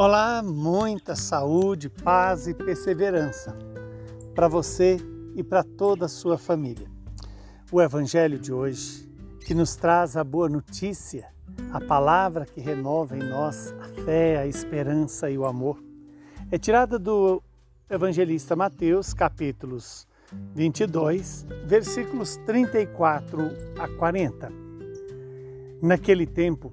Olá, muita saúde, paz e perseverança para você e para toda a sua família. O Evangelho de hoje, que nos traz a boa notícia, a palavra que renova em nós a fé, a esperança e o amor, é tirada do evangelista Mateus, capítulos 22, versículos 34 a 40. Naquele tempo,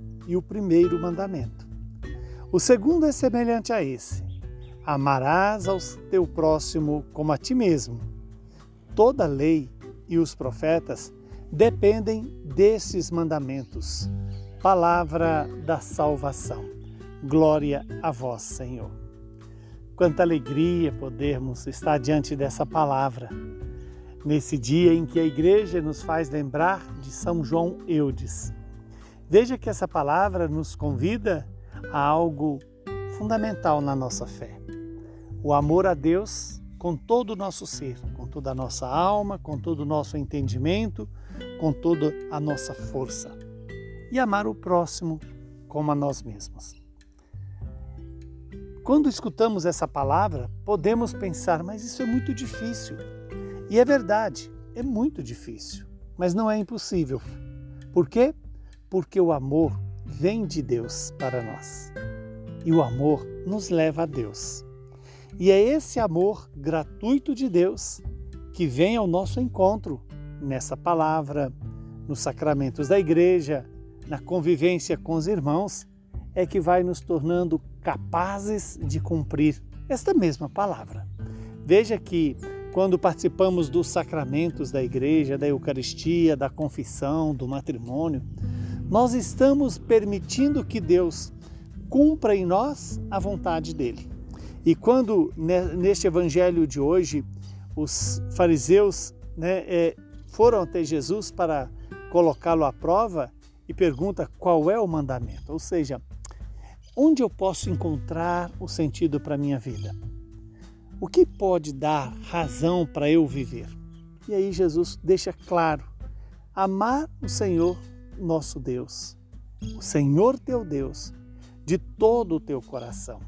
e o primeiro mandamento. O segundo é semelhante a esse: amarás ao teu próximo como a ti mesmo. Toda a lei e os profetas dependem desses mandamentos. Palavra da salvação. Glória a vós, Senhor. Quanta alegria podermos estar diante dessa palavra, nesse dia em que a igreja nos faz lembrar de São João Eudes Veja que essa palavra nos convida a algo fundamental na nossa fé: o amor a Deus com todo o nosso ser, com toda a nossa alma, com todo o nosso entendimento, com toda a nossa força. E amar o próximo como a nós mesmos. Quando escutamos essa palavra, podemos pensar, mas isso é muito difícil. E é verdade, é muito difícil, mas não é impossível. Por quê? Porque o amor vem de Deus para nós. E o amor nos leva a Deus. E é esse amor gratuito de Deus que vem ao nosso encontro nessa palavra, nos sacramentos da igreja, na convivência com os irmãos, é que vai nos tornando capazes de cumprir esta mesma palavra. Veja que quando participamos dos sacramentos da igreja, da Eucaristia, da confissão, do matrimônio, nós estamos permitindo que Deus cumpra em nós a vontade dele. E quando neste evangelho de hoje os fariseus né, é, foram até Jesus para colocá-lo à prova e pergunta qual é o mandamento, ou seja, onde eu posso encontrar o sentido para a minha vida? O que pode dar razão para eu viver? E aí Jesus deixa claro: amar o Senhor nosso Deus, o Senhor teu Deus, de todo o teu coração.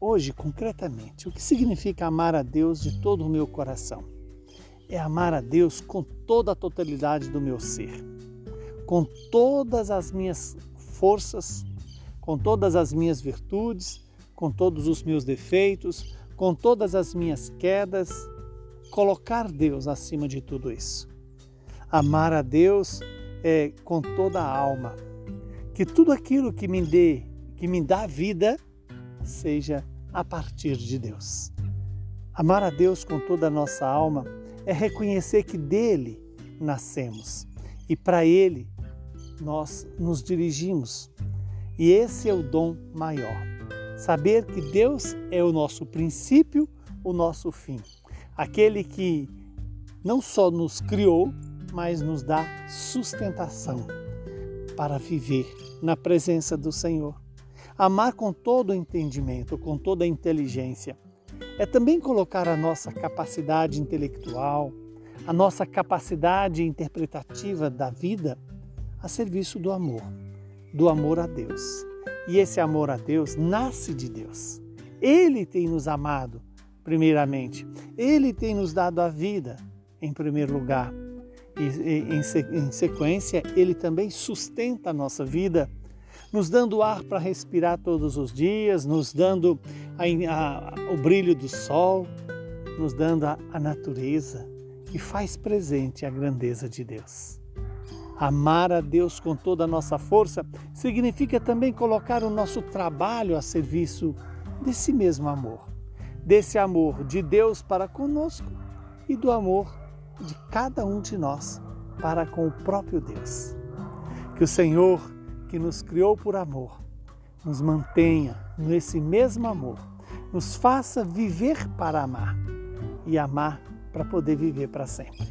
Hoje, concretamente, o que significa amar a Deus de todo o meu coração? É amar a Deus com toda a totalidade do meu ser, com todas as minhas forças, com todas as minhas virtudes, com todos os meus defeitos, com todas as minhas quedas, colocar Deus acima de tudo isso. Amar a Deus é, com toda a alma. Que tudo aquilo que me dê, que me dá vida, seja a partir de Deus. Amar a Deus com toda a nossa alma é reconhecer que dele nascemos e para ele nós nos dirigimos. E esse é o dom maior. Saber que Deus é o nosso princípio, o nosso fim. Aquele que não só nos criou, mas nos dá sustentação para viver na presença do Senhor. Amar com todo o entendimento, com toda a inteligência, é também colocar a nossa capacidade intelectual, a nossa capacidade interpretativa da vida a serviço do amor, do amor a Deus. E esse amor a Deus nasce de Deus. Ele tem nos amado, primeiramente. Ele tem nos dado a vida, em primeiro lugar e, em sequência, ele também sustenta a nossa vida, nos dando ar para respirar todos os dias, nos dando a, a, o brilho do sol, nos dando a, a natureza que faz presente a grandeza de Deus. Amar a Deus com toda a nossa força significa também colocar o nosso trabalho a serviço desse mesmo amor, desse amor de Deus para conosco e do amor de cada um de nós para com o próprio Deus. Que o Senhor, que nos criou por amor, nos mantenha nesse mesmo amor, nos faça viver para amar e amar para poder viver para sempre.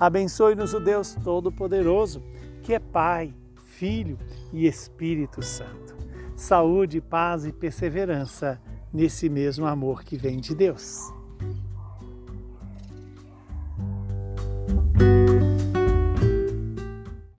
Abençoe-nos o Deus Todo-Poderoso, que é Pai, Filho e Espírito Santo. Saúde, paz e perseverança nesse mesmo amor que vem de Deus.